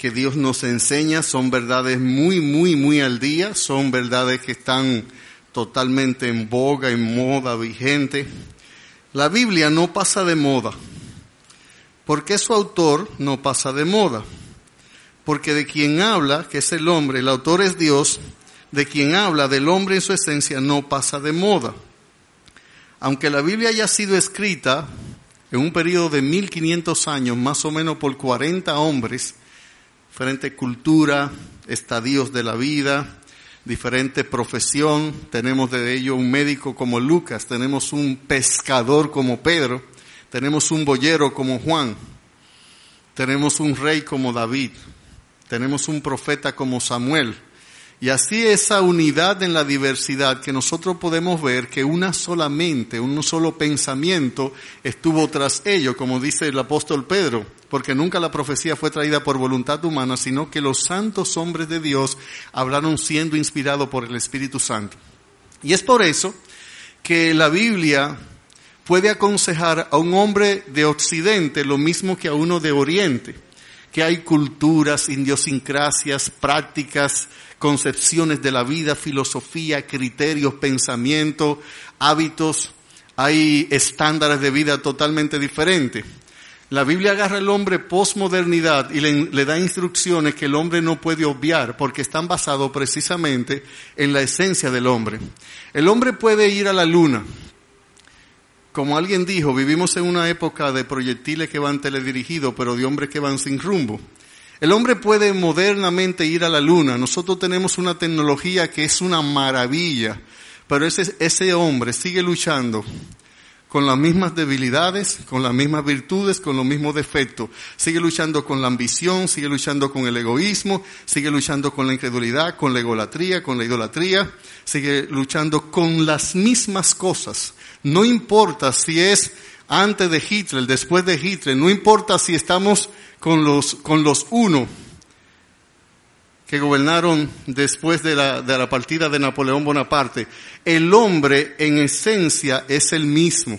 que Dios nos enseña son verdades muy, muy, muy al día, son verdades que están totalmente en boga, en moda, vigente. La Biblia no pasa de moda. ¿Por qué su autor no pasa de moda? Porque de quien habla, que es el hombre, el autor es Dios, de quien habla del hombre en su esencia no pasa de moda. Aunque la Biblia haya sido escrita en un periodo de 1500 años, más o menos por 40 hombres, diferente cultura, estadios de la vida, diferente profesión. Tenemos de ello un médico como Lucas, tenemos un pescador como Pedro, tenemos un boyero como Juan, tenemos un rey como David, tenemos un profeta como Samuel. Y así esa unidad en la diversidad que nosotros podemos ver que una solamente, un solo pensamiento estuvo tras ello, como dice el apóstol Pedro, porque nunca la profecía fue traída por voluntad humana, sino que los santos hombres de Dios hablaron siendo inspirados por el Espíritu Santo. Y es por eso que la Biblia puede aconsejar a un hombre de Occidente lo mismo que a uno de Oriente, que hay culturas, idiosincrasias, prácticas, concepciones de la vida, filosofía, criterios, pensamiento, hábitos, hay estándares de vida totalmente diferentes. La Biblia agarra al hombre posmodernidad y le, le, da instrucciones que el hombre no puede obviar porque están basados precisamente en la esencia del hombre. El hombre puede ir a la luna. Como alguien dijo, vivimos en una época de proyectiles que van teledirigidos, pero de hombres que van sin rumbo. El hombre puede modernamente ir a la luna. Nosotros tenemos una tecnología que es una maravilla, pero ese, ese hombre sigue luchando con las mismas debilidades, con las mismas virtudes, con los mismos defectos. Sigue luchando con la ambición, sigue luchando con el egoísmo, sigue luchando con la incredulidad, con la egolatría, con la idolatría, sigue luchando con las mismas cosas. No importa si es antes de Hitler, después de Hitler, no importa si estamos con los, con los uno que gobernaron después de la, de la partida de Napoleón Bonaparte. El hombre en esencia es el mismo.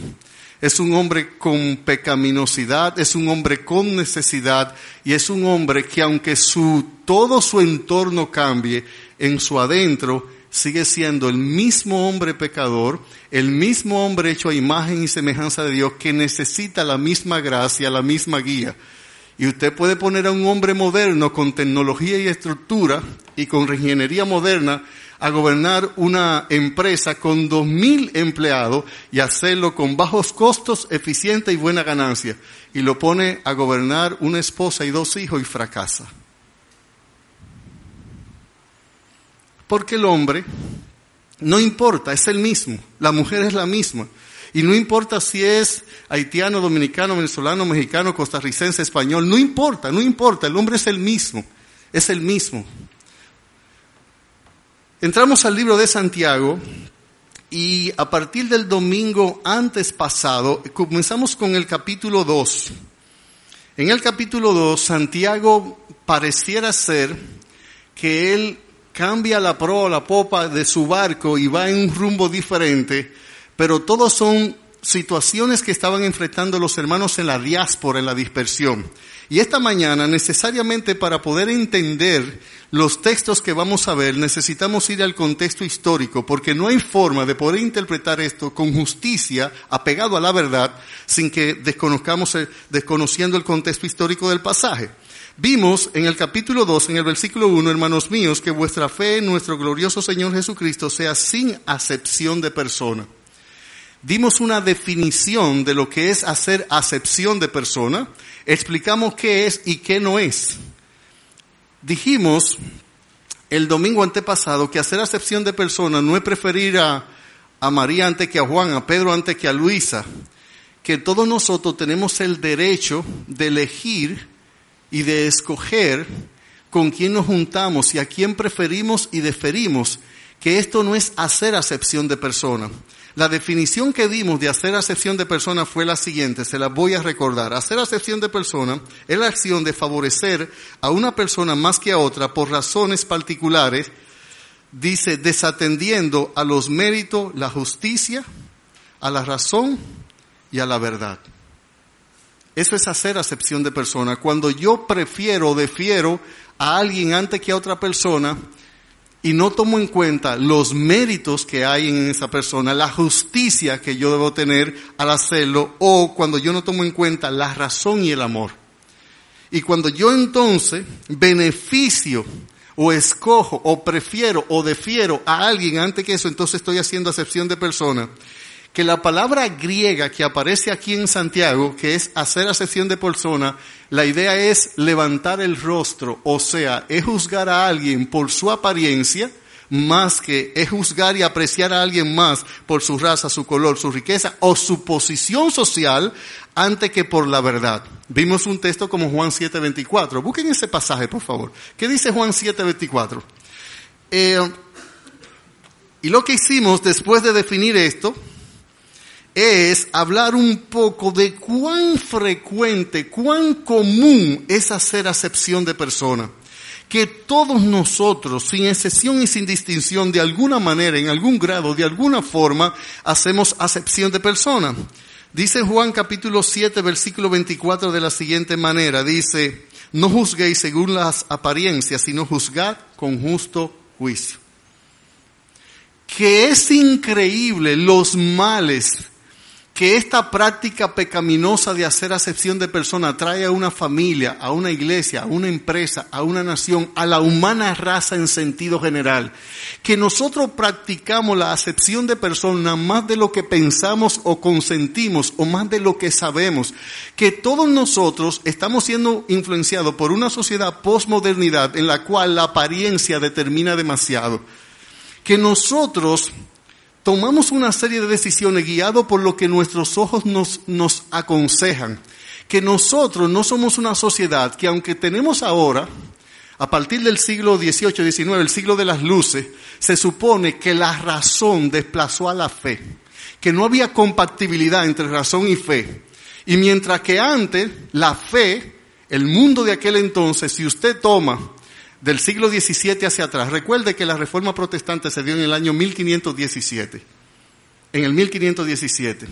Es un hombre con pecaminosidad, es un hombre con necesidad y es un hombre que aunque su, todo su entorno cambie, en su adentro sigue siendo el mismo hombre pecador, el mismo hombre hecho a imagen y semejanza de Dios que necesita la misma gracia, la misma guía. Y usted puede poner a un hombre moderno con tecnología y estructura y con ingeniería moderna a gobernar una empresa con dos mil empleados y hacerlo con bajos costos, eficiente y buena ganancia. Y lo pone a gobernar una esposa y dos hijos y fracasa. Porque el hombre no importa, es el mismo. La mujer es la misma. Y no importa si es haitiano, dominicano, venezolano, mexicano, costarricense, español, no importa, no importa, el hombre es el mismo, es el mismo. Entramos al libro de Santiago y a partir del domingo antes pasado comenzamos con el capítulo 2. En el capítulo 2 Santiago pareciera ser que él cambia la proa, la popa de su barco y va en un rumbo diferente pero todos son situaciones que estaban enfrentando los hermanos en la diáspora, en la dispersión. Y esta mañana, necesariamente para poder entender los textos que vamos a ver, necesitamos ir al contexto histórico, porque no hay forma de poder interpretar esto con justicia, apegado a la verdad, sin que desconozcamos, desconociendo el contexto histórico del pasaje. Vimos en el capítulo 2, en el versículo 1, hermanos míos, que vuestra fe en nuestro glorioso Señor Jesucristo sea sin acepción de persona dimos una definición de lo que es hacer acepción de persona, explicamos qué es y qué no es. Dijimos el domingo antepasado que hacer acepción de persona no es preferir a, a María antes que a Juan, a Pedro antes que a Luisa, que todos nosotros tenemos el derecho de elegir y de escoger con quién nos juntamos y a quién preferimos y deferimos, que esto no es hacer acepción de persona. La definición que dimos de hacer acepción de persona fue la siguiente, se la voy a recordar. Hacer acepción de persona es la acción de favorecer a una persona más que a otra por razones particulares, dice, desatendiendo a los méritos, la justicia, a la razón y a la verdad. Eso es hacer acepción de persona. Cuando yo prefiero o defiero a alguien antes que a otra persona, y no tomo en cuenta los méritos que hay en esa persona, la justicia que yo debo tener al hacerlo, o cuando yo no tomo en cuenta la razón y el amor. Y cuando yo entonces beneficio o escojo o prefiero o defiero a alguien antes que eso, entonces estoy haciendo acepción de persona que la palabra griega que aparece aquí en Santiago, que es hacer acepción de persona, la idea es levantar el rostro, o sea, es juzgar a alguien por su apariencia, más que es juzgar y apreciar a alguien más por su raza, su color, su riqueza o su posición social antes que por la verdad. Vimos un texto como Juan 7:24. Busquen ese pasaje, por favor. ¿Qué dice Juan 7:24? Eh, y lo que hicimos después de definir esto, es hablar un poco de cuán frecuente, cuán común es hacer acepción de persona. Que todos nosotros, sin excepción y sin distinción, de alguna manera, en algún grado, de alguna forma, hacemos acepción de persona. Dice Juan capítulo 7, versículo 24 de la siguiente manera, dice, no juzguéis según las apariencias, sino juzgad con justo juicio. Que es increíble los males que esta práctica pecaminosa de hacer acepción de persona trae a una familia, a una iglesia, a una empresa, a una nación, a la humana raza en sentido general. Que nosotros practicamos la acepción de persona más de lo que pensamos o consentimos o más de lo que sabemos. Que todos nosotros estamos siendo influenciados por una sociedad postmodernidad en la cual la apariencia determina demasiado. Que nosotros tomamos una serie de decisiones guiados por lo que nuestros ojos nos, nos aconsejan. Que nosotros no somos una sociedad que aunque tenemos ahora, a partir del siglo XVIII, XIX, el siglo de las luces, se supone que la razón desplazó a la fe, que no había compatibilidad entre razón y fe. Y mientras que antes la fe, el mundo de aquel entonces, si usted toma del siglo XVII hacia atrás. Recuerde que la reforma protestante se dio en el año 1517. En el 1517.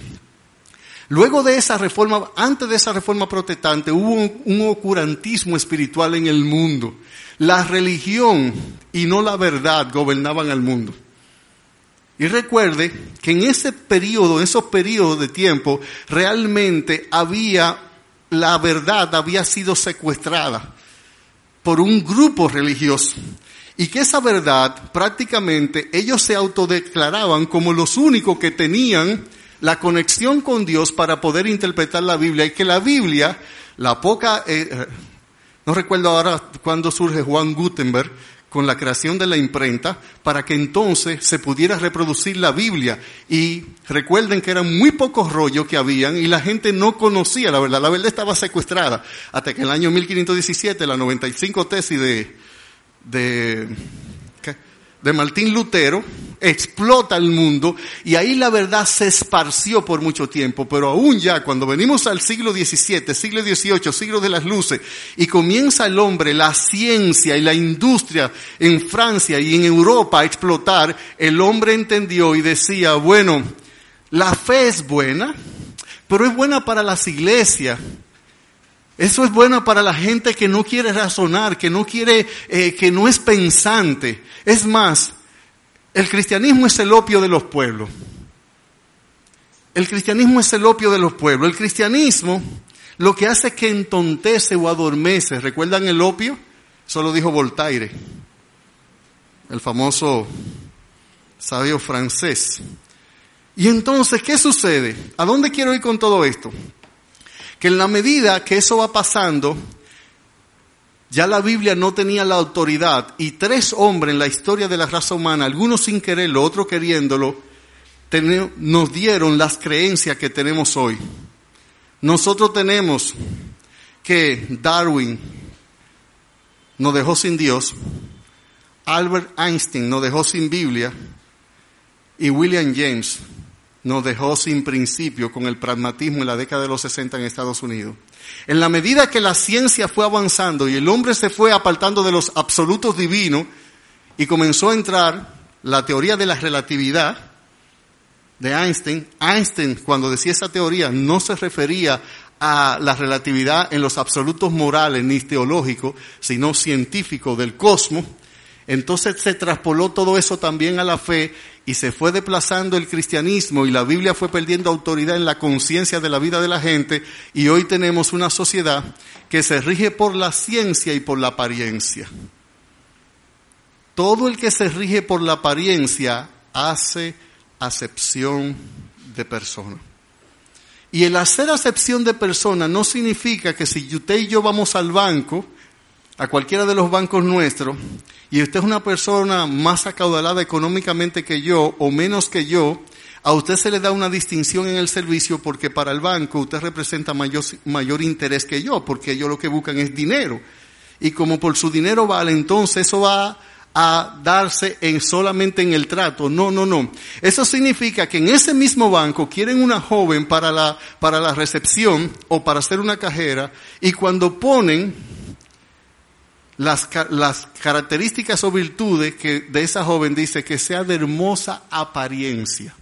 Luego de esa reforma, antes de esa reforma protestante, hubo un, un, ocurantismo espiritual en el mundo. La religión y no la verdad gobernaban al mundo. Y recuerde que en ese periodo, en esos periodos de tiempo, realmente había, la verdad había sido secuestrada por un grupo religioso. Y que esa verdad prácticamente ellos se autodeclaraban como los únicos que tenían la conexión con Dios para poder interpretar la Biblia. Y que la Biblia, la poca, eh, eh no recuerdo ahora cuándo surge Juan Gutenberg, con la creación de la imprenta para que entonces se pudiera reproducir la Biblia. Y recuerden que eran muy pocos rollos que habían y la gente no conocía la verdad. La verdad estaba secuestrada hasta que en el año 1517 la 95 tesis de, de de Martín Lutero explota el mundo y ahí la verdad se esparció por mucho tiempo, pero aún ya cuando venimos al siglo XVII, siglo XVIII, siglo de las luces y comienza el hombre, la ciencia y la industria en Francia y en Europa a explotar, el hombre entendió y decía, bueno, la fe es buena, pero es buena para las iglesias, eso es bueno para la gente que no quiere razonar, que no quiere, eh, que no es pensante. Es más, el cristianismo es el opio de los pueblos. El cristianismo es el opio de los pueblos. El cristianismo lo que hace es que entontece o adormece. ¿Recuerdan el opio? Eso lo dijo Voltaire, el famoso sabio francés. Y entonces, ¿qué sucede? ¿A dónde quiero ir con todo esto? Que en la medida que eso va pasando, ya la Biblia no tenía la autoridad y tres hombres en la historia de la raza humana, algunos sin quererlo, otros queriéndolo, nos dieron las creencias que tenemos hoy. Nosotros tenemos que Darwin, nos dejó sin Dios, Albert Einstein nos dejó sin Biblia y William James nos dejó sin principio con el pragmatismo en la década de los 60 en Estados Unidos. En la medida que la ciencia fue avanzando y el hombre se fue apartando de los absolutos divinos y comenzó a entrar la teoría de la relatividad de Einstein, Einstein cuando decía esa teoría no se refería a la relatividad en los absolutos morales ni teológicos, sino científicos del cosmos, entonces se traspoló todo eso también a la fe y se fue desplazando el cristianismo y la Biblia fue perdiendo autoridad en la conciencia de la vida de la gente y hoy tenemos una sociedad que se rige por la ciencia y por la apariencia. Todo el que se rige por la apariencia hace acepción de persona. Y el hacer acepción de persona no significa que si usted y yo vamos al banco, a cualquiera de los bancos nuestros, y usted es una persona más acaudalada económicamente que yo o menos que yo, a usted se le da una distinción en el servicio porque para el banco usted representa mayor, mayor interés que yo, porque ellos lo que buscan es dinero. Y como por su dinero vale, entonces eso va a darse en solamente en el trato. No, no, no. Eso significa que en ese mismo banco quieren una joven para la, para la recepción o para hacer una cajera y cuando ponen las, las características o virtudes que de esa joven dice que sea de hermosa apariencia.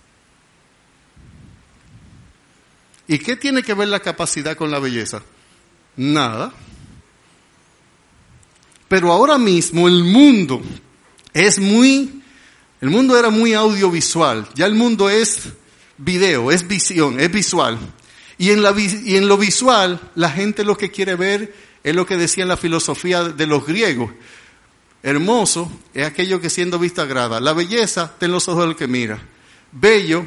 ¿Y qué tiene que ver la capacidad con la belleza? Nada. Pero ahora mismo el mundo es muy, el mundo era muy audiovisual, ya el mundo es video, es visión, es visual. Y en, la, y en lo visual la gente lo que quiere ver es lo que decía en la filosofía de los griegos. Hermoso es aquello que siendo visto agrada. La belleza está en los ojos del que mira. Bello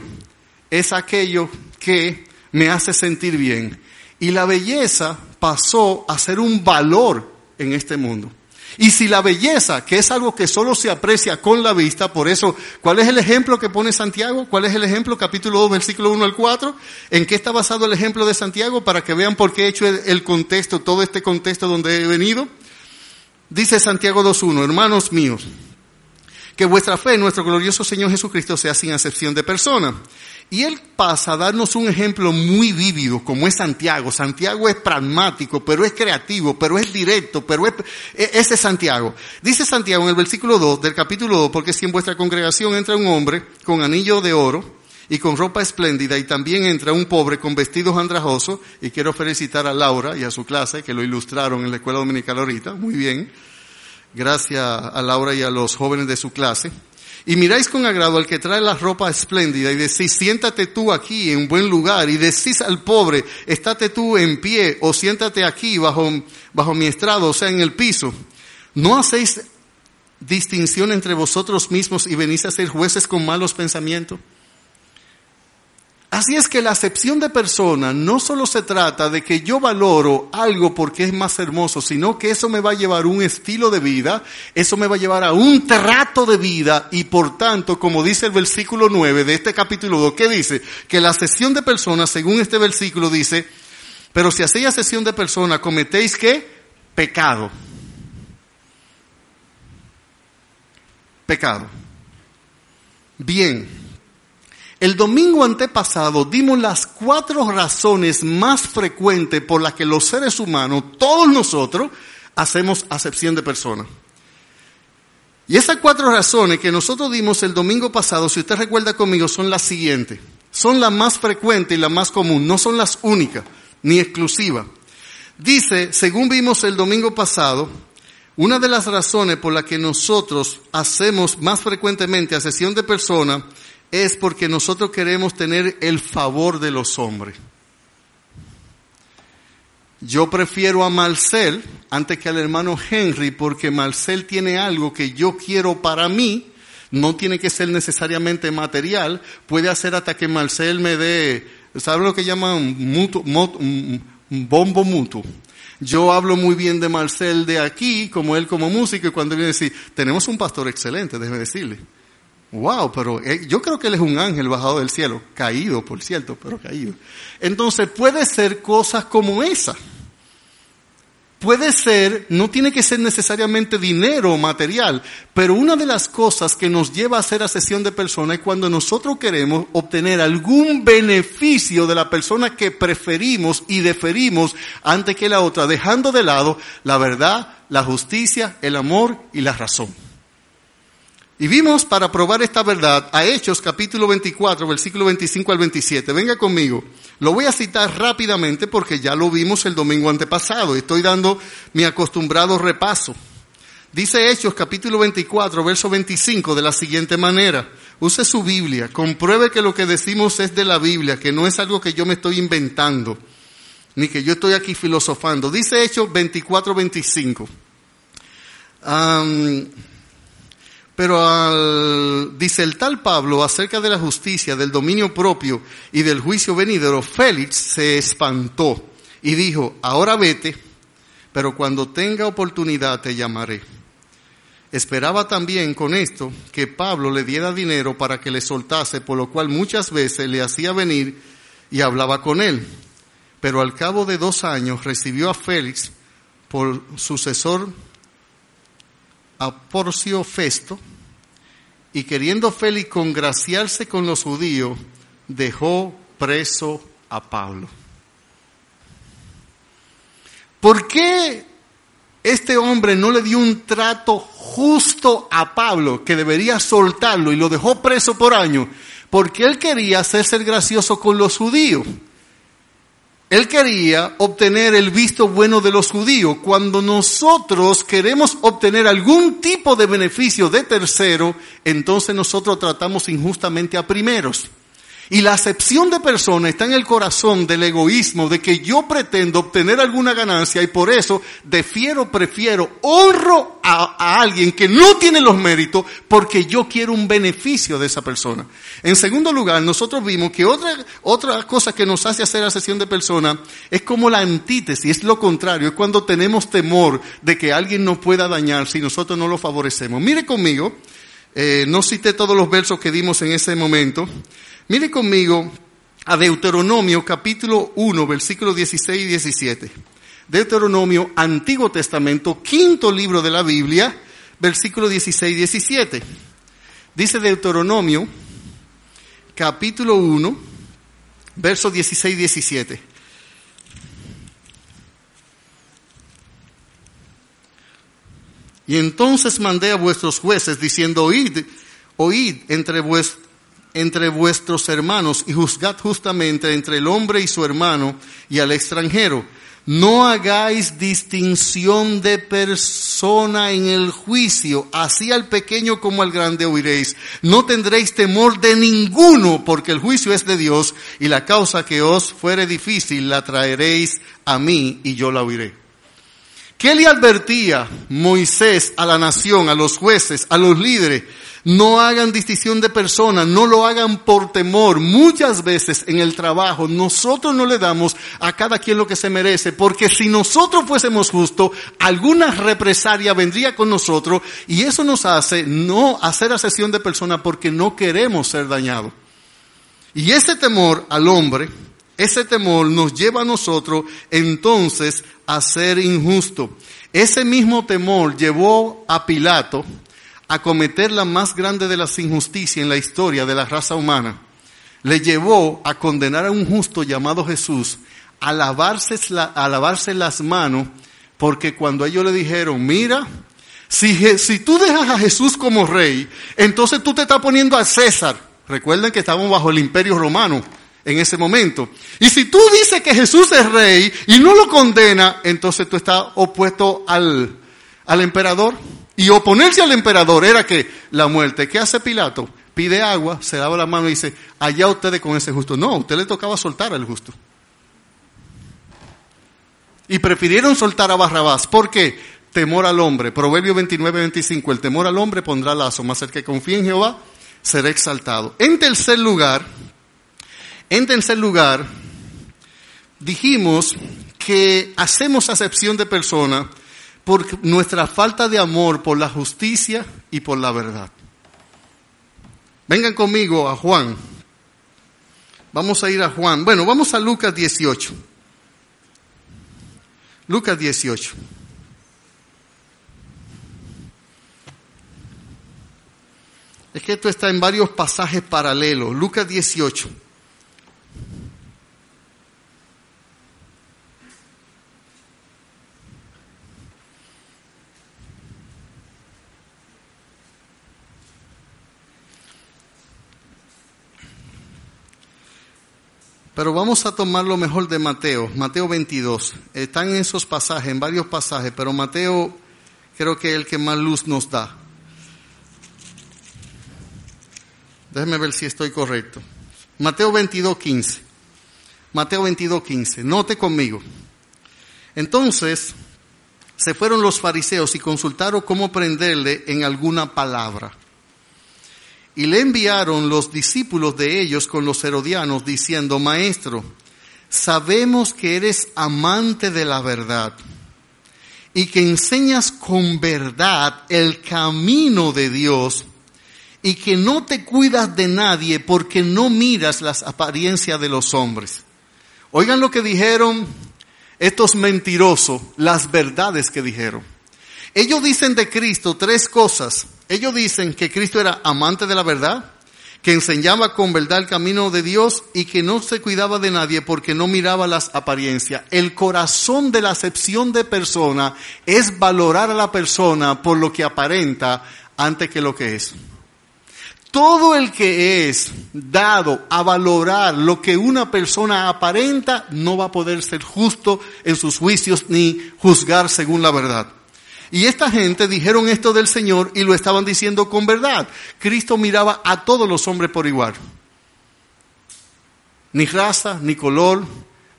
es aquello que me hace sentir bien. Y la belleza pasó a ser un valor en este mundo. Y si la belleza, que es algo que solo se aprecia con la vista, por eso, ¿cuál es el ejemplo que pone Santiago? ¿Cuál es el ejemplo? Capítulo 2, versículo 1 al 4. ¿En qué está basado el ejemplo de Santiago? Para que vean por qué he hecho el contexto, todo este contexto donde he venido. Dice Santiago 2.1, hermanos míos, que vuestra fe en nuestro glorioso Señor Jesucristo sea sin excepción de persona. Y él pasa a darnos un ejemplo muy vívido, como es Santiago. Santiago es pragmático, pero es creativo, pero es directo, pero es, e, ese es Santiago. Dice Santiago en el versículo 2 del capítulo 2, porque si en vuestra congregación entra un hombre con anillo de oro y con ropa espléndida y también entra un pobre con vestidos andrajosos, y quiero felicitar a Laura y a su clase, que lo ilustraron en la escuela dominical ahorita, muy bien. Gracias a Laura y a los jóvenes de su clase. Y miráis con agrado al que trae la ropa espléndida y decís, siéntate tú aquí en buen lugar y decís al pobre, estate tú en pie o siéntate aquí bajo, bajo mi estrado, o sea, en el piso. ¿No hacéis distinción entre vosotros mismos y venís a ser jueces con malos pensamientos? Así es que la acepción de persona no solo se trata de que yo valoro algo porque es más hermoso, sino que eso me va a llevar un estilo de vida, eso me va a llevar a un trato de vida y por tanto, como dice el versículo 9 de este capítulo 2, ¿qué dice? Que la acepción de persona, según este versículo, dice, pero si hacéis acepción de persona, cometéis qué? Pecado. Pecado. Bien. El domingo antepasado dimos las cuatro razones más frecuentes por las que los seres humanos, todos nosotros, hacemos acepción de personas. Y esas cuatro razones que nosotros dimos el domingo pasado, si usted recuerda conmigo, son las siguientes. Son las más frecuentes y las más comunes, no son las únicas ni exclusivas. Dice, según vimos el domingo pasado, una de las razones por las que nosotros hacemos más frecuentemente acepción de personas es porque nosotros queremos tener el favor de los hombres. Yo prefiero a Marcel antes que al hermano Henry porque Marcel tiene algo que yo quiero para mí, no tiene que ser necesariamente material, puede hacer hasta que Marcel me dé, ¿sabe lo que llaman mutuo, bombo mutuo? Yo hablo muy bien de Marcel de aquí, como él como músico, y cuando viene a decir, tenemos un pastor excelente, déjeme decirle. Wow, pero eh, yo creo que él es un ángel bajado del cielo, caído, por cierto, pero caído. Entonces puede ser cosas como esa. Puede ser, no tiene que ser necesariamente dinero o material, pero una de las cosas que nos lleva a hacer asesión de persona es cuando nosotros queremos obtener algún beneficio de la persona que preferimos y deferimos antes que la otra, dejando de lado la verdad, la justicia, el amor y la razón. Y vimos para probar esta verdad a Hechos capítulo 24, versículo 25 al 27. Venga conmigo. Lo voy a citar rápidamente porque ya lo vimos el domingo antepasado. Estoy dando mi acostumbrado repaso. Dice Hechos capítulo 24, verso 25 de la siguiente manera. Use su Biblia, compruebe que lo que decimos es de la Biblia, que no es algo que yo me estoy inventando, ni que yo estoy aquí filosofando. Dice Hechos 24, 25. Pero al, dice el tal Pablo acerca de la justicia, del dominio propio y del juicio venidero, Félix se espantó y dijo, ahora vete, pero cuando tenga oportunidad te llamaré. Esperaba también con esto que Pablo le diera dinero para que le soltase, por lo cual muchas veces le hacía venir y hablaba con él. Pero al cabo de dos años recibió a Félix por sucesor a Porcio Festo, y queriendo Félix congraciarse con los judíos, dejó preso a Pablo. ¿Por qué este hombre no le dio un trato justo a Pablo, que debería soltarlo y lo dejó preso por años? Porque él quería hacerse gracioso con los judíos. Él quería obtener el visto bueno de los judíos. Cuando nosotros queremos obtener algún tipo de beneficio de tercero, entonces nosotros tratamos injustamente a primeros. Y la acepción de persona está en el corazón del egoísmo, de que yo pretendo obtener alguna ganancia y por eso defiero, prefiero, honro a, a, alguien que no tiene los méritos porque yo quiero un beneficio de esa persona. En segundo lugar, nosotros vimos que otra, otra cosa que nos hace hacer acepción de persona es como la antítesis, es lo contrario, es cuando tenemos temor de que alguien nos pueda dañar si nosotros no lo favorecemos. Mire conmigo, eh, no cité todos los versos que dimos en ese momento. Mire conmigo a Deuteronomio capítulo 1, versículos 16 y 17. Deuteronomio, Antiguo Testamento, quinto libro de la Biblia, versículo 16 y 17. Dice Deuteronomio, capítulo 1, versos 16 y 17. Y entonces mandé a vuestros jueces diciendo, oíd, oíd entre vuestros entre vuestros hermanos y juzgad justamente entre el hombre y su hermano y al extranjero. No hagáis distinción de persona en el juicio, así al pequeño como al grande oiréis. No tendréis temor de ninguno, porque el juicio es de Dios y la causa que os fuere difícil la traeréis a mí y yo la oiré. ¿Qué le advertía Moisés a la nación, a los jueces, a los líderes? No hagan distinción de personas, no lo hagan por temor. Muchas veces en el trabajo nosotros no le damos a cada quien lo que se merece, porque si nosotros fuésemos justos, alguna represalia vendría con nosotros y eso nos hace no hacer asesión de personas porque no queremos ser dañados. Y ese temor al hombre, ese temor nos lleva a nosotros entonces a ser injusto. Ese mismo temor llevó a Pilato a cometer la más grande de las injusticias en la historia de la raza humana, le llevó a condenar a un justo llamado Jesús a lavarse, a lavarse las manos, porque cuando ellos le dijeron, mira, si, si tú dejas a Jesús como rey, entonces tú te estás poniendo a César. Recuerden que estábamos bajo el imperio romano en ese momento. Y si tú dices que Jesús es rey y no lo condena, entonces tú estás opuesto al, al emperador. Y oponerse al emperador era que la muerte. ¿Qué hace Pilato? Pide agua, se lava la mano y dice, allá ustedes con ese justo. No, a usted le tocaba soltar al justo. Y prefirieron soltar a Barrabás. ¿Por qué? Temor al hombre. Proverbio 29, 25. El temor al hombre pondrá lazo, más el que confía en Jehová será exaltado. En tercer lugar, en tercer lugar, dijimos que hacemos acepción de persona por nuestra falta de amor por la justicia y por la verdad. Vengan conmigo a Juan. Vamos a ir a Juan. Bueno, vamos a Lucas 18. Lucas 18. Es que esto está en varios pasajes paralelos. Lucas 18. Pero vamos a tomar lo mejor de Mateo, Mateo 22. Están en esos pasajes, en varios pasajes, pero Mateo creo que es el que más luz nos da. Déjenme ver si estoy correcto. Mateo 22, 15. Mateo 22, 15. Note conmigo. Entonces se fueron los fariseos y consultaron cómo prenderle en alguna palabra. Y le enviaron los discípulos de ellos con los herodianos diciendo, Maestro, sabemos que eres amante de la verdad y que enseñas con verdad el camino de Dios y que no te cuidas de nadie porque no miras las apariencias de los hombres. Oigan lo que dijeron estos mentirosos, las verdades que dijeron. Ellos dicen de Cristo tres cosas. Ellos dicen que Cristo era amante de la verdad, que enseñaba con verdad el camino de Dios y que no se cuidaba de nadie porque no miraba las apariencias. El corazón de la acepción de persona es valorar a la persona por lo que aparenta antes que lo que es. Todo el que es dado a valorar lo que una persona aparenta no va a poder ser justo en sus juicios ni juzgar según la verdad. Y esta gente dijeron esto del Señor y lo estaban diciendo con verdad. Cristo miraba a todos los hombres por igual. Ni raza, ni color,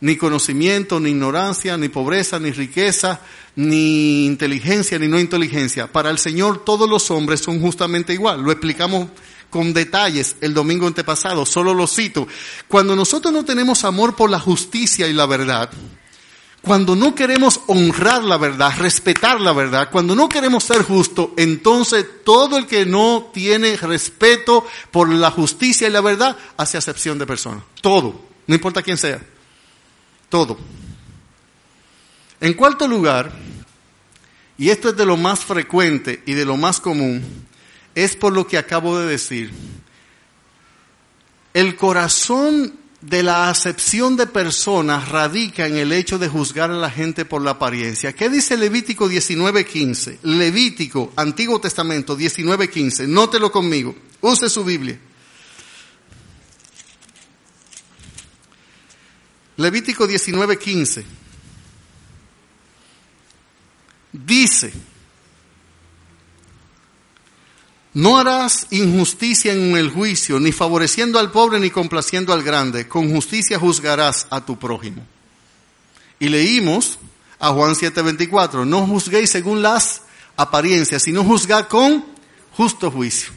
ni conocimiento, ni ignorancia, ni pobreza, ni riqueza, ni inteligencia, ni no inteligencia. Para el Señor todos los hombres son justamente igual. Lo explicamos con detalles el domingo antepasado, solo lo cito. Cuando nosotros no tenemos amor por la justicia y la verdad, cuando no queremos honrar la verdad, respetar la verdad, cuando no queremos ser justos, entonces todo el que no tiene respeto por la justicia y la verdad hace acepción de persona. Todo, no importa quién sea. Todo. En cuarto lugar, y esto es de lo más frecuente y de lo más común, es por lo que acabo de decir. El corazón de la acepción de personas radica en el hecho de juzgar a la gente por la apariencia. ¿Qué dice Levítico 19:15? Levítico, Antiguo Testamento 19:15. Nótelo conmigo. Use su Biblia. Levítico 19:15. Dice, no harás injusticia en el juicio, ni favoreciendo al pobre ni complaciendo al grande. Con justicia juzgarás a tu prójimo. Y leímos a Juan 7:24, no juzguéis según las apariencias, sino juzgad con justo juicio.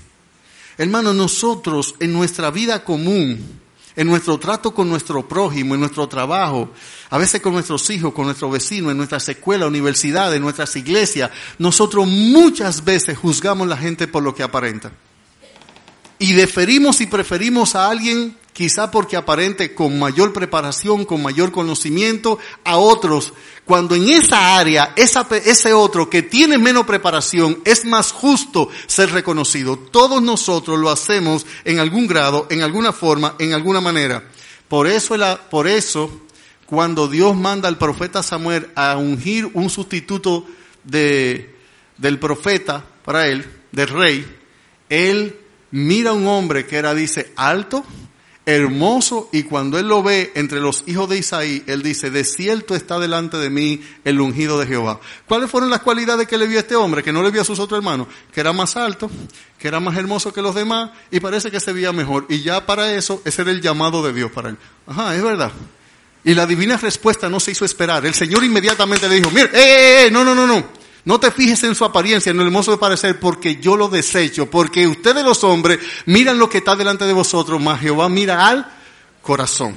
Hermano, nosotros en nuestra vida común, en nuestro trato con nuestro prójimo, en nuestro trabajo, a veces con nuestros hijos, con nuestros vecinos, en nuestras escuelas, universidades, en nuestras iglesias, nosotros muchas veces juzgamos a la gente por lo que aparenta. Y deferimos y preferimos a alguien quizá porque aparente con mayor preparación, con mayor conocimiento, a otros, cuando en esa área, ese otro que tiene menos preparación, es más justo ser reconocido. Todos nosotros lo hacemos en algún grado, en alguna forma, en alguna manera. Por eso, por eso cuando Dios manda al profeta Samuel a ungir un sustituto de, del profeta para él, del rey, él mira a un hombre que era, dice, alto, hermoso, y cuando él lo ve entre los hijos de Isaí, él dice, de cierto está delante de mí el ungido de Jehová. ¿Cuáles fueron las cualidades que le vio a este hombre? Que no le vio a sus otros hermanos, que era más alto, que era más hermoso que los demás, y parece que se veía mejor. Y ya para eso, ese era el llamado de Dios para él. Ajá, es verdad. Y la divina respuesta no se hizo esperar. El Señor inmediatamente le dijo, mire, eh, eh, eh, no, no, no, no. No te fijes en su apariencia, en el hermoso de parecer, porque yo lo desecho, porque ustedes los hombres miran lo que está delante de vosotros, mas Jehová mira al corazón.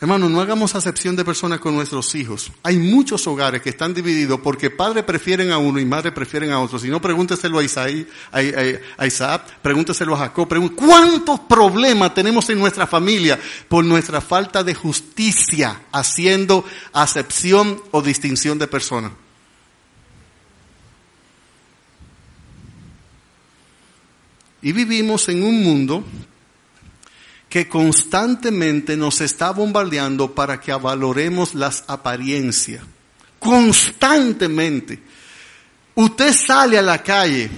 Hermano, no hagamos acepción de personas con nuestros hijos. Hay muchos hogares que están divididos porque padres prefieren a uno y madres prefieren a otro. Si no, pregúnteselo a, Isaí, a, Isaac, pregúnteselo a Jacob. ¿Cuántos problemas tenemos en nuestra familia por nuestra falta de justicia haciendo acepción o distinción de personas? Y vivimos en un mundo que constantemente nos está bombardeando para que avaloremos las apariencias. Constantemente. Usted sale a la calle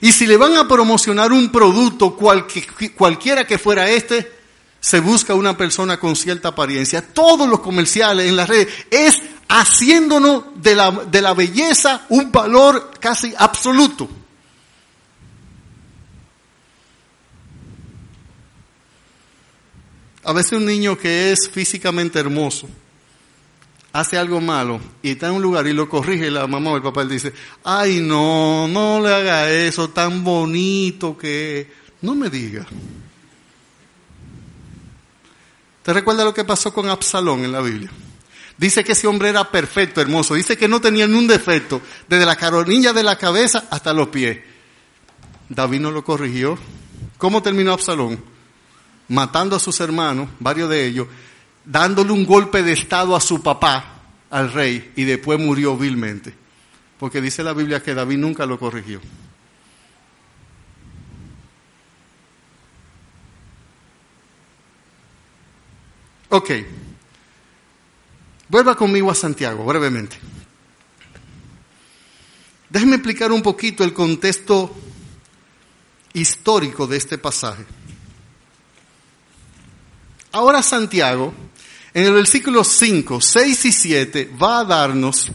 y si le van a promocionar un producto, cualquiera que fuera este, se busca una persona con cierta apariencia. Todos los comerciales en las redes es haciéndonos de la, de la belleza un valor casi absoluto. A veces un niño que es físicamente hermoso hace algo malo y está en un lugar y lo corrige la mamá o el papá le dice, ay no, no le haga eso tan bonito que... No me diga. ¿Te recuerda lo que pasó con Absalón en la Biblia? Dice que ese hombre era perfecto, hermoso. Dice que no tenía ni un defecto, desde la caronilla de la cabeza hasta los pies. David no lo corrigió. ¿Cómo terminó Absalón? Matando a sus hermanos, varios de ellos, dándole un golpe de estado a su papá, al rey, y después murió vilmente. Porque dice la Biblia que David nunca lo corrigió. Ok. Vuelva conmigo a Santiago, brevemente. Déjeme explicar un poquito el contexto histórico de este pasaje. Ahora Santiago, en el versículo 5, 6 y 7, va a darnos,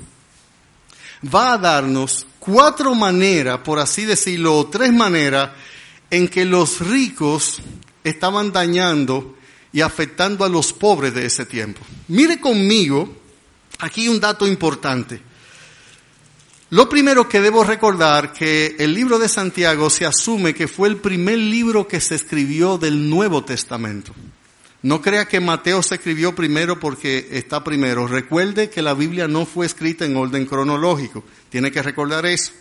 va a darnos cuatro maneras, por así decirlo, o tres maneras en que los ricos estaban dañando y afectando a los pobres de ese tiempo. Mire conmigo, aquí un dato importante. Lo primero que debo recordar que el libro de Santiago se asume que fue el primer libro que se escribió del Nuevo Testamento. No crea que Mateo se escribió primero porque está primero. Recuerde que la Biblia no fue escrita en orden cronológico. Tiene que recordar eso.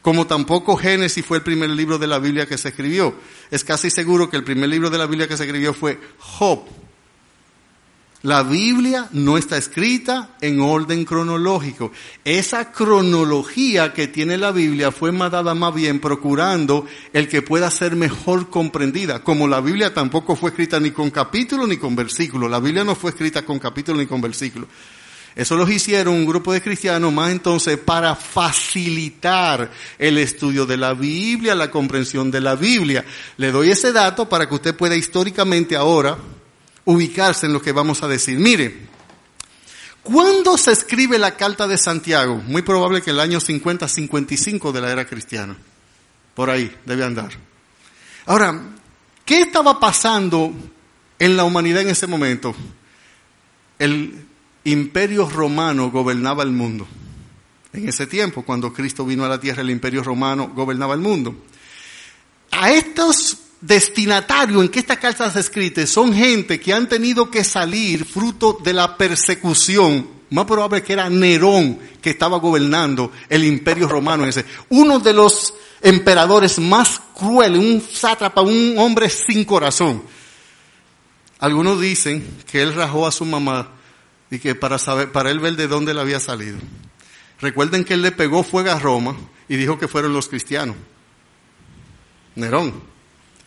Como tampoco Génesis fue el primer libro de la Biblia que se escribió. Es casi seguro que el primer libro de la Biblia que se escribió fue Job. La Biblia no está escrita en orden cronológico. Esa cronología que tiene la Biblia fue más dada más bien procurando el que pueda ser mejor comprendida. Como la Biblia tampoco fue escrita ni con capítulo ni con versículo. La Biblia no fue escrita con capítulo ni con versículo. Eso lo hicieron un grupo de cristianos más entonces para facilitar el estudio de la Biblia, la comprensión de la Biblia. Le doy ese dato para que usted pueda históricamente ahora ubicarse en lo que vamos a decir. Mire, ¿cuándo se escribe la carta de Santiago? Muy probable que el año 50-55 de la era cristiana. Por ahí debe andar. Ahora, ¿qué estaba pasando en la humanidad en ese momento? El imperio romano gobernaba el mundo. En ese tiempo, cuando Cristo vino a la tierra, el imperio romano gobernaba el mundo. A estos destinatario en que esta carta se escrita son gente que han tenido que salir fruto de la persecución. Más probable que era Nerón que estaba gobernando el imperio romano ese. Uno de los emperadores más crueles, un sátrapa, un hombre sin corazón. Algunos dicen que él rajó a su mamá y que para saber, para él ver de dónde le había salido. Recuerden que él le pegó fuego a Roma y dijo que fueron los cristianos. Nerón.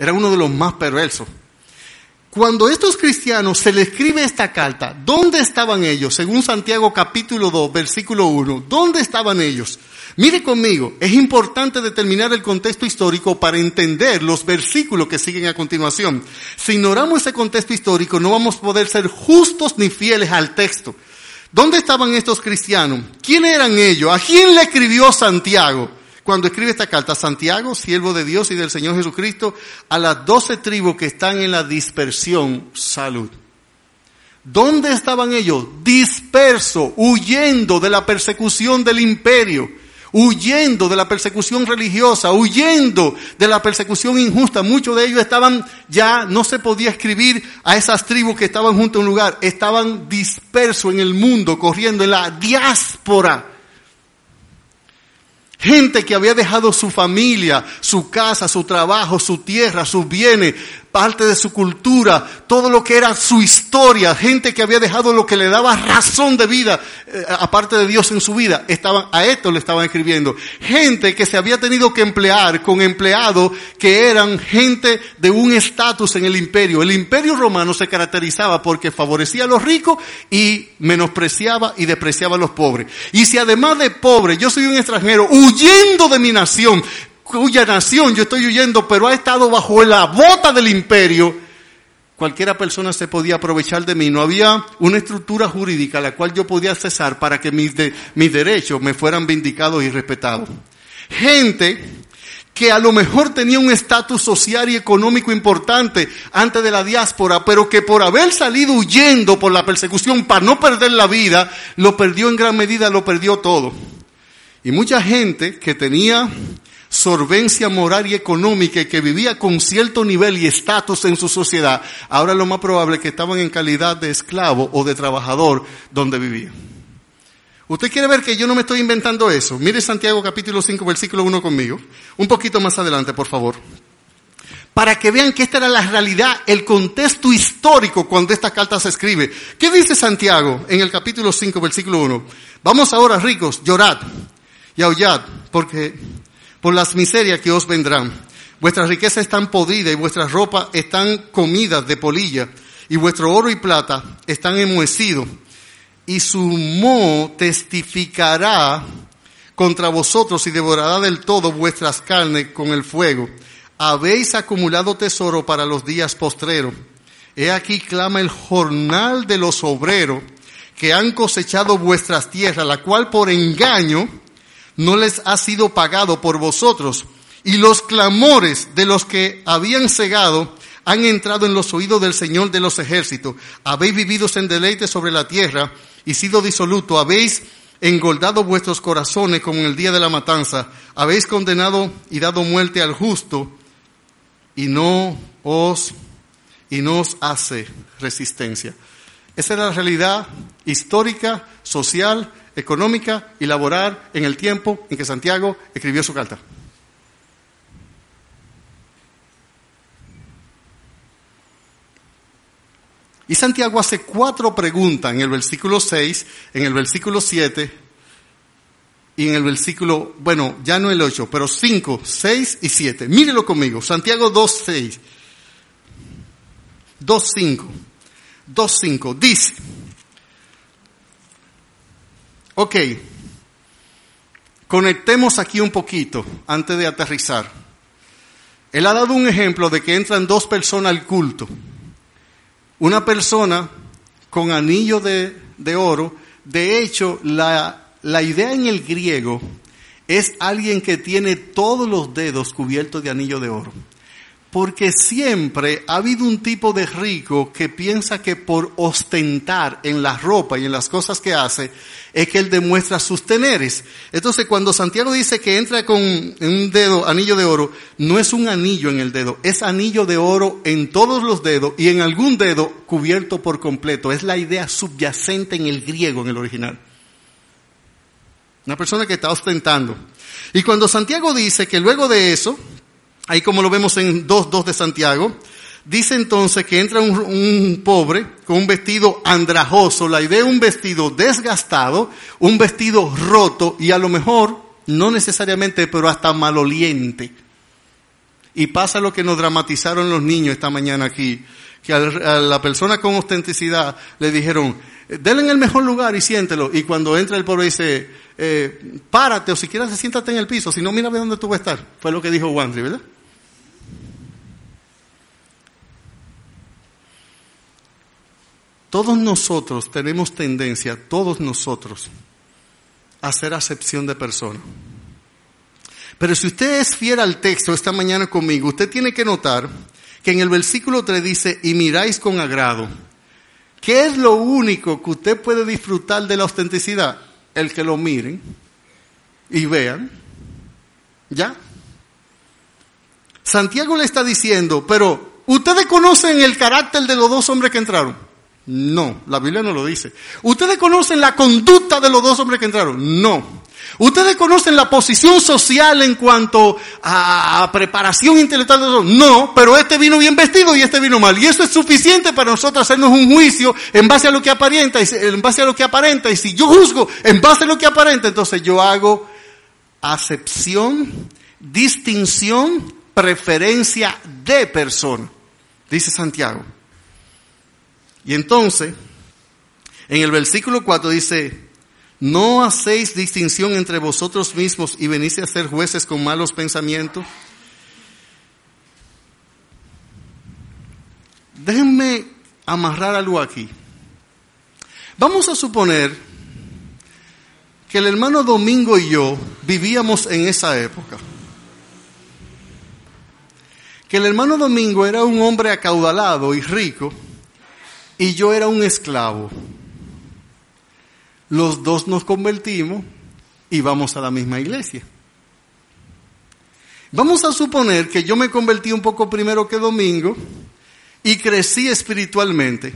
Era uno de los más perversos. Cuando estos cristianos se les escribe esta carta, ¿dónde estaban ellos? Según Santiago capítulo 2, versículo 1, ¿dónde estaban ellos? Mire conmigo, es importante determinar el contexto histórico para entender los versículos que siguen a continuación. Si ignoramos ese contexto histórico, no vamos a poder ser justos ni fieles al texto. ¿Dónde estaban estos cristianos? ¿Quién eran ellos? ¿A quién le escribió Santiago? Cuando escribe esta carta, Santiago, siervo de Dios y del Señor Jesucristo, a las doce tribus que están en la dispersión, salud. ¿Dónde estaban ellos? Dispersos, huyendo de la persecución del imperio, huyendo de la persecución religiosa, huyendo de la persecución injusta. Muchos de ellos estaban ya, no se podía escribir a esas tribus que estaban junto a un lugar, estaban dispersos en el mundo, corriendo en la diáspora. Gente que había dejado su familia, su casa, su trabajo, su tierra, sus bienes, parte de su cultura, todo lo que era su historia, gente que había dejado lo que le daba razón de vida, eh, aparte de Dios en su vida, estaban, a esto le estaban escribiendo. Gente que se había tenido que emplear con empleados que eran gente de un estatus en el imperio. El imperio romano se caracterizaba porque favorecía a los ricos y menospreciaba y despreciaba a los pobres. Y si además de pobre yo soy un extranjero huyendo de mi nación, cuya nación yo estoy huyendo, pero ha estado bajo la bota del imperio, cualquiera persona se podía aprovechar de mí. No había una estructura jurídica a la cual yo podía cesar para que mis, mis derechos me fueran vindicados y respetados. Gente que a lo mejor tenía un estatus social y económico importante antes de la diáspora, pero que por haber salido huyendo por la persecución para no perder la vida, lo perdió en gran medida, lo perdió todo. Y mucha gente que tenía solvencia moral y económica y que vivía con cierto nivel y estatus en su sociedad, ahora lo más probable es que estaban en calidad de esclavo o de trabajador donde vivían. ¿Usted quiere ver que yo no me estoy inventando eso? Mire Santiago capítulo 5 versículo 1 conmigo. Un poquito más adelante, por favor. Para que vean que esta era la realidad, el contexto histórico cuando esta carta se escribe. ¿Qué dice Santiago en el capítulo 5 versículo 1? Vamos ahora ricos, llorad y aullad, porque por las miserias que os vendrán. Vuestras riquezas están podridas y vuestras ropas están comidas de polilla y vuestro oro y plata están enmohecidos y su moho testificará contra vosotros y devorará del todo vuestras carnes con el fuego. Habéis acumulado tesoro para los días postreros. He aquí clama el jornal de los obreros que han cosechado vuestras tierras, la cual por engaño no les ha sido pagado por vosotros, y los clamores de los que habían cegado han entrado en los oídos del Señor de los ejércitos. Habéis vivido en deleite sobre la tierra y sido disoluto. Habéis engordado vuestros corazones como en el día de la matanza. Habéis condenado y dado muerte al justo y no os, y no os hace resistencia. Esa era la realidad histórica, social, económica y laboral en el tiempo en que Santiago escribió su carta. Y Santiago hace cuatro preguntas en el versículo 6, en el versículo 7 y en el versículo, bueno, ya no el 8, pero 5, 6 y 7. Mírelo conmigo, Santiago 2, 6, 2, 5, 2, 5, dice, Ok, conectemos aquí un poquito antes de aterrizar. Él ha dado un ejemplo de que entran dos personas al culto. Una persona con anillo de, de oro. De hecho, la, la idea en el griego es alguien que tiene todos los dedos cubiertos de anillo de oro. Porque siempre ha habido un tipo de rico que piensa que por ostentar en la ropa y en las cosas que hace, es que él demuestra sus teneres. Entonces, cuando Santiago dice que entra con un dedo, anillo de oro, no es un anillo en el dedo, es anillo de oro en todos los dedos y en algún dedo cubierto por completo. Es la idea subyacente en el griego, en el original. Una persona que está ostentando. Y cuando Santiago dice que luego de eso, ahí como lo vemos en 2.2 de Santiago, dice entonces que entra un, pobre con un vestido andrajoso, la idea de un vestido desgastado, un vestido roto y a lo mejor, no necesariamente, pero hasta maloliente. Y pasa lo que nos dramatizaron los niños esta mañana aquí, que a la persona con ostenticidad le dijeron, denle en el mejor lugar y siéntelo. Y cuando entra el pobre dice, eh, párate o siquiera se siéntate en el piso, si no mira dónde tú vas a estar. Fue lo que dijo Wandry, ¿verdad? Todos nosotros tenemos tendencia, todos nosotros, a hacer acepción de persona. Pero si usted es fiel al texto esta mañana conmigo, usted tiene que notar que en el versículo 3 dice, y miráis con agrado. ¿Qué es lo único que usted puede disfrutar de la autenticidad? El que lo miren. y vean. ¿Ya? Santiago le está diciendo, pero ¿ustedes conocen el carácter de los dos hombres que entraron? No, la Biblia no lo dice. ¿Ustedes conocen la conducta de los dos hombres que entraron? No. ¿Ustedes conocen la posición social en cuanto a preparación intelectual? No, pero este vino bien vestido y este vino mal. Y eso es suficiente para nosotros hacernos un juicio en base a lo que aparenta, y en base a lo que aparenta. Y si yo juzgo en base a lo que aparenta, entonces yo hago acepción, distinción, preferencia de persona. Dice Santiago. Y entonces, en el versículo 4 dice, ¿No hacéis distinción entre vosotros mismos y venís a ser jueces con malos pensamientos? Déjenme amarrar algo aquí. Vamos a suponer que el hermano Domingo y yo vivíamos en esa época. Que el hermano Domingo era un hombre acaudalado y rico y yo era un esclavo los dos nos convertimos y vamos a la misma iglesia. Vamos a suponer que yo me convertí un poco primero que Domingo y crecí espiritualmente.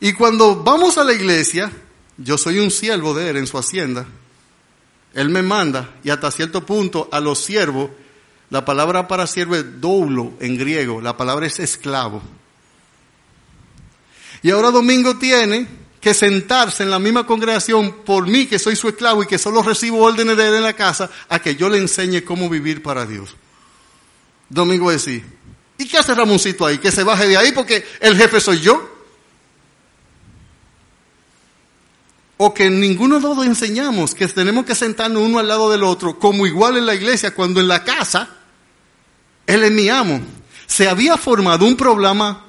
Y cuando vamos a la iglesia, yo soy un siervo de él en su hacienda. Él me manda y hasta cierto punto a los siervos, la palabra para siervo es doulo en griego, la palabra es esclavo. Y ahora Domingo tiene que sentarse en la misma congregación por mí, que soy su esclavo y que solo recibo órdenes de él en la casa, a que yo le enseñe cómo vivir para Dios. Domingo decir, ¿y qué hace Ramoncito ahí? Que se baje de ahí porque el jefe soy yo. O que ninguno de los dos enseñamos que tenemos que sentarnos uno al lado del otro, como igual en la iglesia, cuando en la casa, él es mi amo. Se había formado un problema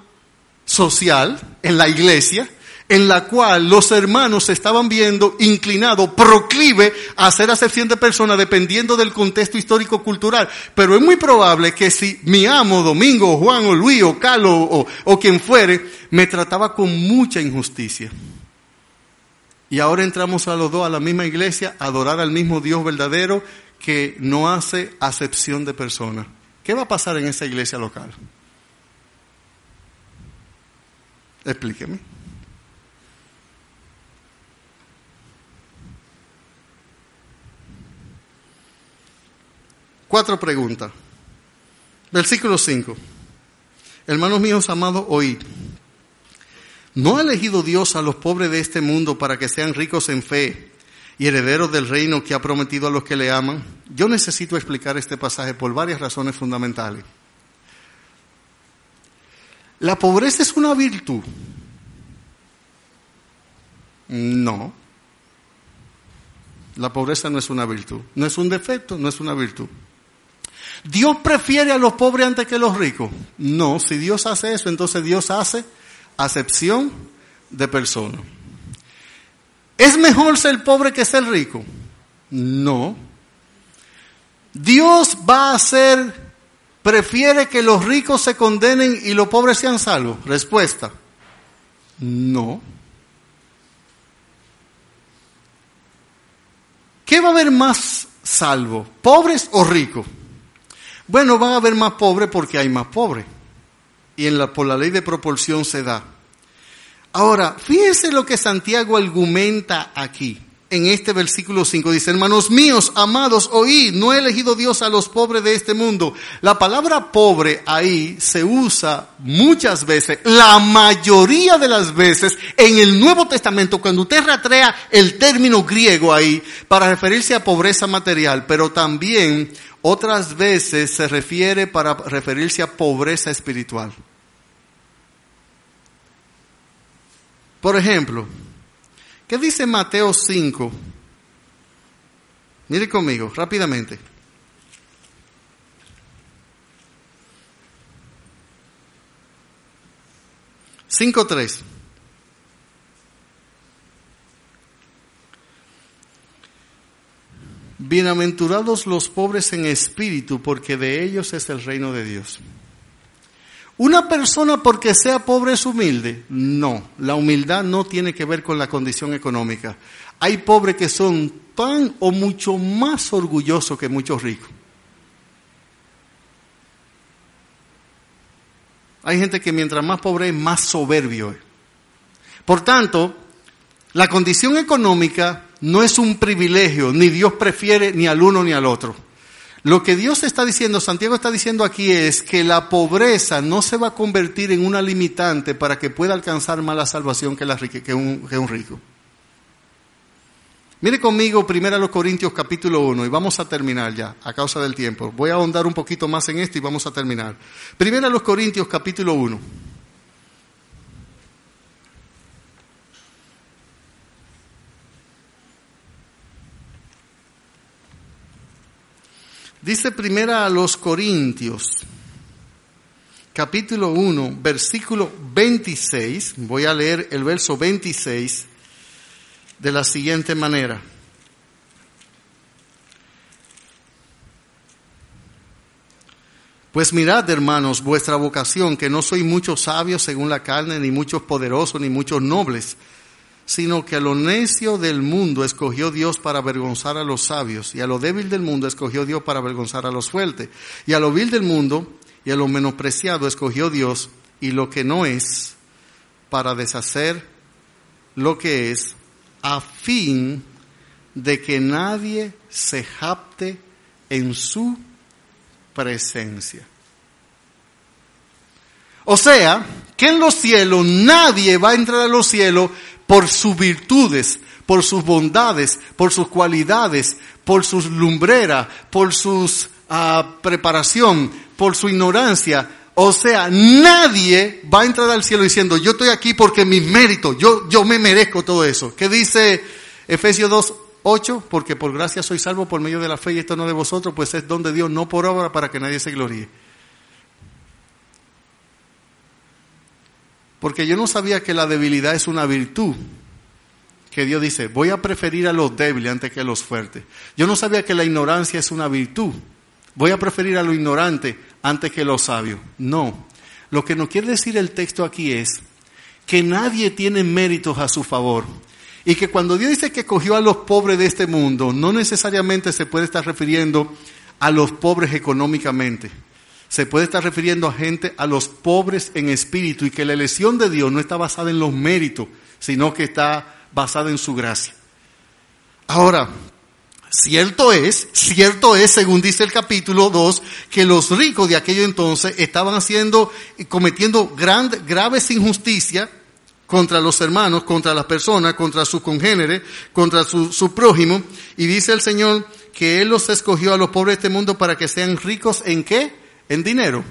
social en la iglesia en la cual los hermanos se estaban viendo inclinados, proclive a hacer acepción de personas dependiendo del contexto histórico cultural. Pero es muy probable que si mi amo, Domingo, Juan, o Luis, o Carlos, o, o quien fuere, me trataba con mucha injusticia. Y ahora entramos a los dos a la misma iglesia, a adorar al mismo Dios verdadero que no hace acepción de personas. ¿Qué va a pasar en esa iglesia local? Explíqueme. Cuatro preguntas. Versículo 5. Hermanos míos amados, oíd. ¿No ha elegido Dios a los pobres de este mundo para que sean ricos en fe y herederos del reino que ha prometido a los que le aman? Yo necesito explicar este pasaje por varias razones fundamentales. ¿La pobreza es una virtud? No. La pobreza no es una virtud. No es un defecto, no es una virtud. ¿Dios prefiere a los pobres antes que a los ricos? No, si Dios hace eso, entonces Dios hace acepción de personas. ¿Es mejor ser pobre que ser rico? No. Dios va a hacer, prefiere que los ricos se condenen y los pobres sean salvos. Respuesta, no. ¿Qué va a haber más salvo? ¿Pobres o ricos? Bueno, van a haber más pobres porque hay más pobres. Y en la, por la ley de proporción se da. Ahora, fíjense lo que Santiago argumenta aquí. En este versículo 5 dice, hermanos míos, amados, oíd, no he elegido Dios a los pobres de este mundo. La palabra pobre ahí se usa muchas veces, la mayoría de las veces en el Nuevo Testamento, cuando usted ratrea el término griego ahí para referirse a pobreza material, pero también otras veces se refiere para referirse a pobreza espiritual. Por ejemplo, ¿qué dice Mateo 5? Mire conmigo, rápidamente. Cinco tres. Bienaventurados los pobres en espíritu, porque de ellos es el reino de Dios. ¿Una persona porque sea pobre es humilde? No, la humildad no tiene que ver con la condición económica. Hay pobres que son tan o mucho más orgullosos que muchos ricos. Hay gente que mientras más pobre es, más soberbio es. Por tanto, la condición económica no es un privilegio, ni Dios prefiere ni al uno ni al otro. Lo que Dios está diciendo, Santiago está diciendo aquí es que la pobreza no se va a convertir en una limitante para que pueda alcanzar más la salvación que, la, que, un, que un rico. Mire conmigo primero los Corintios capítulo 1 y vamos a terminar ya, a causa del tiempo. Voy a ahondar un poquito más en esto y vamos a terminar. Primero los Corintios capítulo 1. Dice primera a los Corintios, capítulo 1, versículo 26, voy a leer el verso 26 de la siguiente manera. Pues mirad, hermanos, vuestra vocación, que no soy muchos sabios según la carne, ni muchos poderosos, ni muchos nobles, sino que a lo necio del mundo escogió Dios para avergonzar a los sabios, y a lo débil del mundo escogió Dios para avergonzar a los fuertes, y a lo vil del mundo y a lo menospreciado escogió Dios, y lo que no es, para deshacer lo que es, a fin de que nadie se japte en su presencia. O sea, que en los cielos nadie va a entrar a los cielos por sus virtudes, por sus bondades, por sus cualidades, por sus lumbreras, por su ah, preparación, por su ignorancia. O sea, nadie va a entrar al cielo diciendo, yo estoy aquí porque mi mérito, yo, yo me merezco todo eso. ¿Qué dice Efesios 2, 8? Porque por gracia soy salvo por medio de la fe y esto no de vosotros, pues es don de Dios, no por obra para que nadie se gloríe. Porque yo no sabía que la debilidad es una virtud. Que Dios dice, voy a preferir a los débiles antes que a los fuertes. Yo no sabía que la ignorancia es una virtud. Voy a preferir a lo ignorante antes que a los sabios. No. Lo que nos quiere decir el texto aquí es que nadie tiene méritos a su favor. Y que cuando Dios dice que cogió a los pobres de este mundo, no necesariamente se puede estar refiriendo a los pobres económicamente se puede estar refiriendo a gente, a los pobres en espíritu y que la elección de Dios no está basada en los méritos, sino que está basada en su gracia. Ahora, cierto es, cierto es, según dice el capítulo 2, que los ricos de aquello entonces estaban haciendo y cometiendo graves injusticias contra los hermanos, contra las personas, contra sus congéneres, contra su, su prójimo, y dice el Señor que Él los escogió a los pobres de este mundo para que sean ricos en qué? En dinero.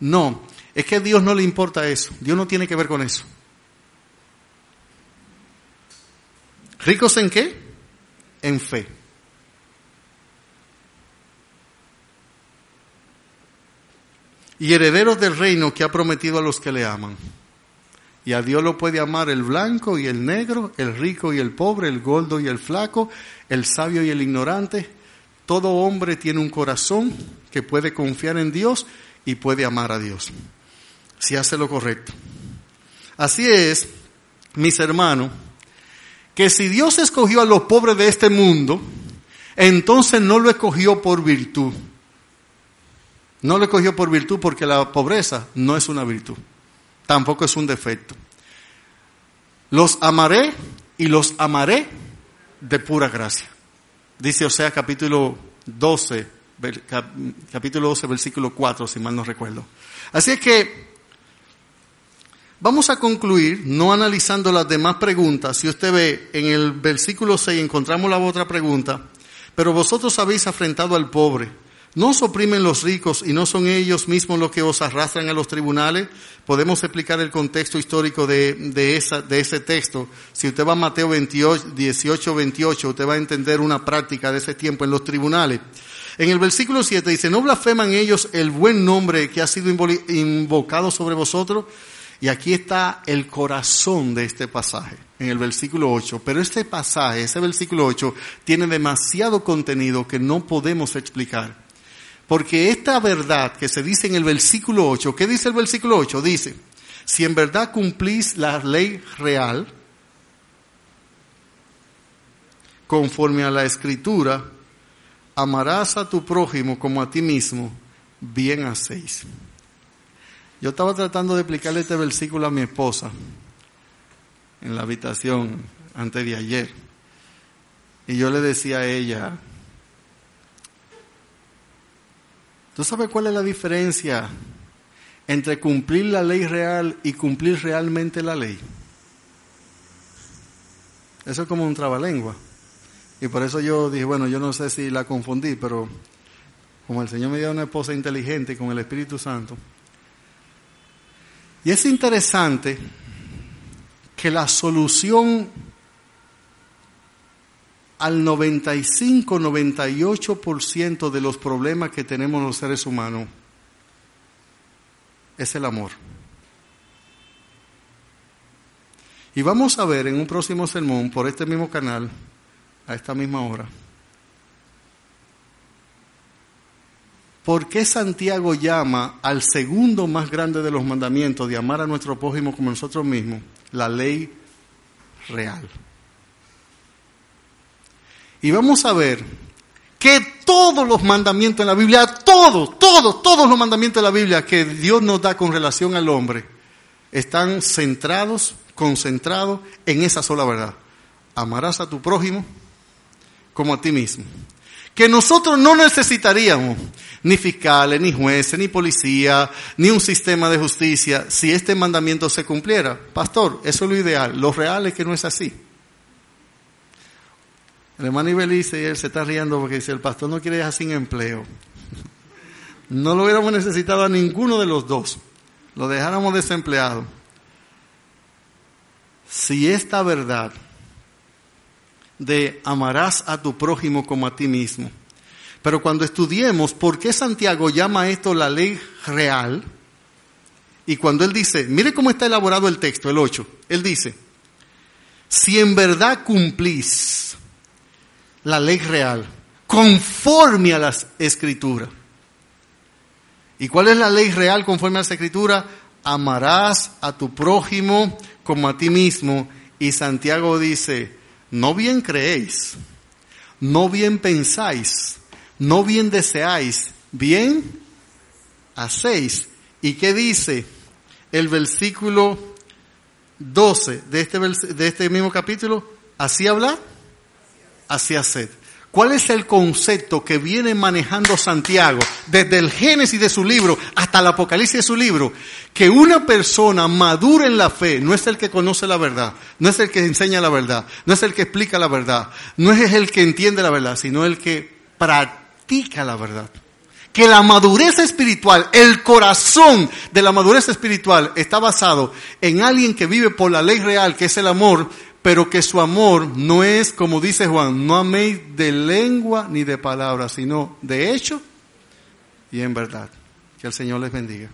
No, es que a Dios no le importa eso. Dios no tiene que ver con eso. ¿Ricos en qué? En fe. Y herederos del reino que ha prometido a los que le aman. Y a Dios lo puede amar el blanco y el negro, el rico y el pobre, el gordo y el flaco, el sabio y el ignorante. Todo hombre tiene un corazón que puede confiar en Dios y puede amar a Dios, si hace lo correcto. Así es, mis hermanos, que si Dios escogió a los pobres de este mundo, entonces no lo escogió por virtud. No lo escogió por virtud porque la pobreza no es una virtud, tampoco es un defecto. Los amaré y los amaré de pura gracia. Dice Osea capítulo 12, capítulo 12, versículo 4, si mal no recuerdo. Así es que vamos a concluir no analizando las demás preguntas. Si usted ve en el versículo 6 encontramos la otra pregunta, pero vosotros habéis afrentado al pobre. ¿No os oprimen los ricos y no son ellos mismos los que os arrastran a los tribunales? Podemos explicar el contexto histórico de, de, esa, de ese texto. Si usted va a Mateo 28, 18, 28, usted va a entender una práctica de ese tiempo en los tribunales. En el versículo 7 dice, ¿no blasfeman ellos el buen nombre que ha sido invocado sobre vosotros? Y aquí está el corazón de este pasaje, en el versículo 8. Pero este pasaje, ese versículo 8, tiene demasiado contenido que no podemos explicar. Porque esta verdad que se dice en el versículo 8, ¿qué dice el versículo 8? Dice, si en verdad cumplís la ley real, conforme a la escritura, amarás a tu prójimo como a ti mismo, bien hacéis. Yo estaba tratando de explicarle este versículo a mi esposa en la habitación antes de ayer. Y yo le decía a ella, ¿tú sabes cuál es la diferencia entre cumplir la ley real y cumplir realmente la ley? Eso es como un trabalengua. Y por eso yo dije, bueno, yo no sé si la confundí, pero como el Señor me dio una esposa inteligente con el Espíritu Santo, y es interesante que la solución al 95-98% de los problemas que tenemos los seres humanos es el amor. Y vamos a ver en un próximo sermón por este mismo canal, a esta misma hora, ¿Por qué Santiago llama al segundo más grande de los mandamientos de amar a nuestro prójimo como nosotros mismos la ley real? Y vamos a ver que todos los mandamientos en la Biblia, todos, todos, todos los mandamientos de la Biblia que Dios nos da con relación al hombre, están centrados, concentrados en esa sola verdad. Amarás a tu prójimo como a ti mismo que nosotros no necesitaríamos ni fiscales, ni jueces, ni policía, ni un sistema de justicia si este mandamiento se cumpliera. Pastor, eso es lo ideal. Lo real es que no es así. El hermano Ibelice, él se está riendo porque dice, el pastor no quiere dejar sin empleo. No lo hubiéramos necesitado a ninguno de los dos. Lo dejáramos desempleado. Si esta verdad de amarás a tu prójimo como a ti mismo. Pero cuando estudiemos por qué Santiago llama esto la ley real, y cuando él dice, mire cómo está elaborado el texto, el 8, él dice, si en verdad cumplís la ley real, conforme a las escrituras. ¿Y cuál es la ley real conforme a las escrituras? Amarás a tu prójimo como a ti mismo. Y Santiago dice, no bien creéis, no bien pensáis, no bien deseáis, bien hacéis. ¿Y qué dice el versículo 12 de este, de este mismo capítulo? Así hablar, así hacer. ¿Cuál es el concepto que viene manejando Santiago desde el Génesis de su libro hasta el Apocalipsis de su libro? Que una persona madura en la fe no es el que conoce la verdad, no es el que enseña la verdad, no es el que explica la verdad, no es el que entiende la verdad, sino el que practica la verdad. Que la madurez espiritual, el corazón de la madurez espiritual está basado en alguien que vive por la ley real, que es el amor, pero que su amor no es, como dice Juan, no améis de lengua ni de palabra, sino de hecho y en verdad. Que el Señor les bendiga.